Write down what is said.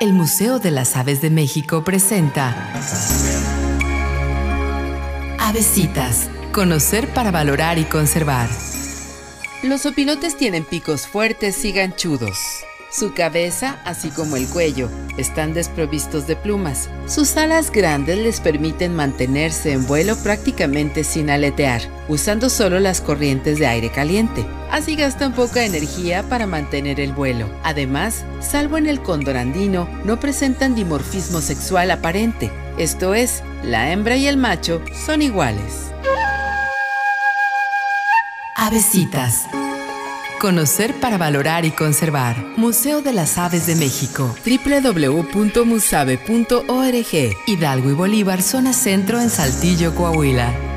El Museo de las Aves de México presenta Avesitas. Conocer para valorar y conservar. Los opilotes tienen picos fuertes y ganchudos. Su cabeza, así como el cuello, están desprovistos de plumas. Sus alas grandes les permiten mantenerse en vuelo prácticamente sin aletear, usando solo las corrientes de aire caliente. Así gastan poca energía para mantener el vuelo. Además, salvo en el cóndor andino, no presentan dimorfismo sexual aparente. Esto es, la hembra y el macho son iguales. Avesitas. Conocer para valorar y conservar. Museo de las Aves de México. www.musave.org. Hidalgo y Bolívar, zona centro en Saltillo, Coahuila.